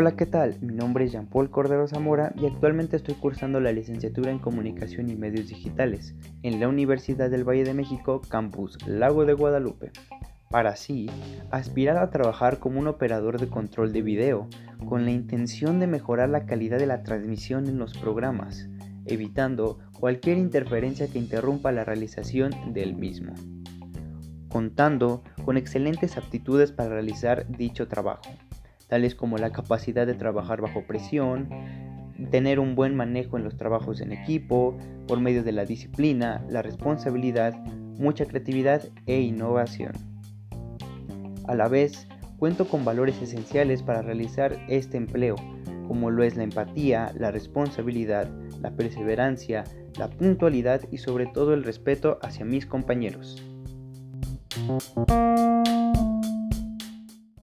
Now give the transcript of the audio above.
Hola, ¿qué tal? Mi nombre es Jean-Paul Cordero Zamora y actualmente estoy cursando la licenciatura en Comunicación y Medios Digitales en la Universidad del Valle de México, Campus Lago de Guadalupe, para así aspirar a trabajar como un operador de control de video con la intención de mejorar la calidad de la transmisión en los programas, evitando cualquier interferencia que interrumpa la realización del mismo, contando con excelentes aptitudes para realizar dicho trabajo tales como la capacidad de trabajar bajo presión, tener un buen manejo en los trabajos en equipo, por medio de la disciplina, la responsabilidad, mucha creatividad e innovación. A la vez, cuento con valores esenciales para realizar este empleo, como lo es la empatía, la responsabilidad, la perseverancia, la puntualidad y sobre todo el respeto hacia mis compañeros.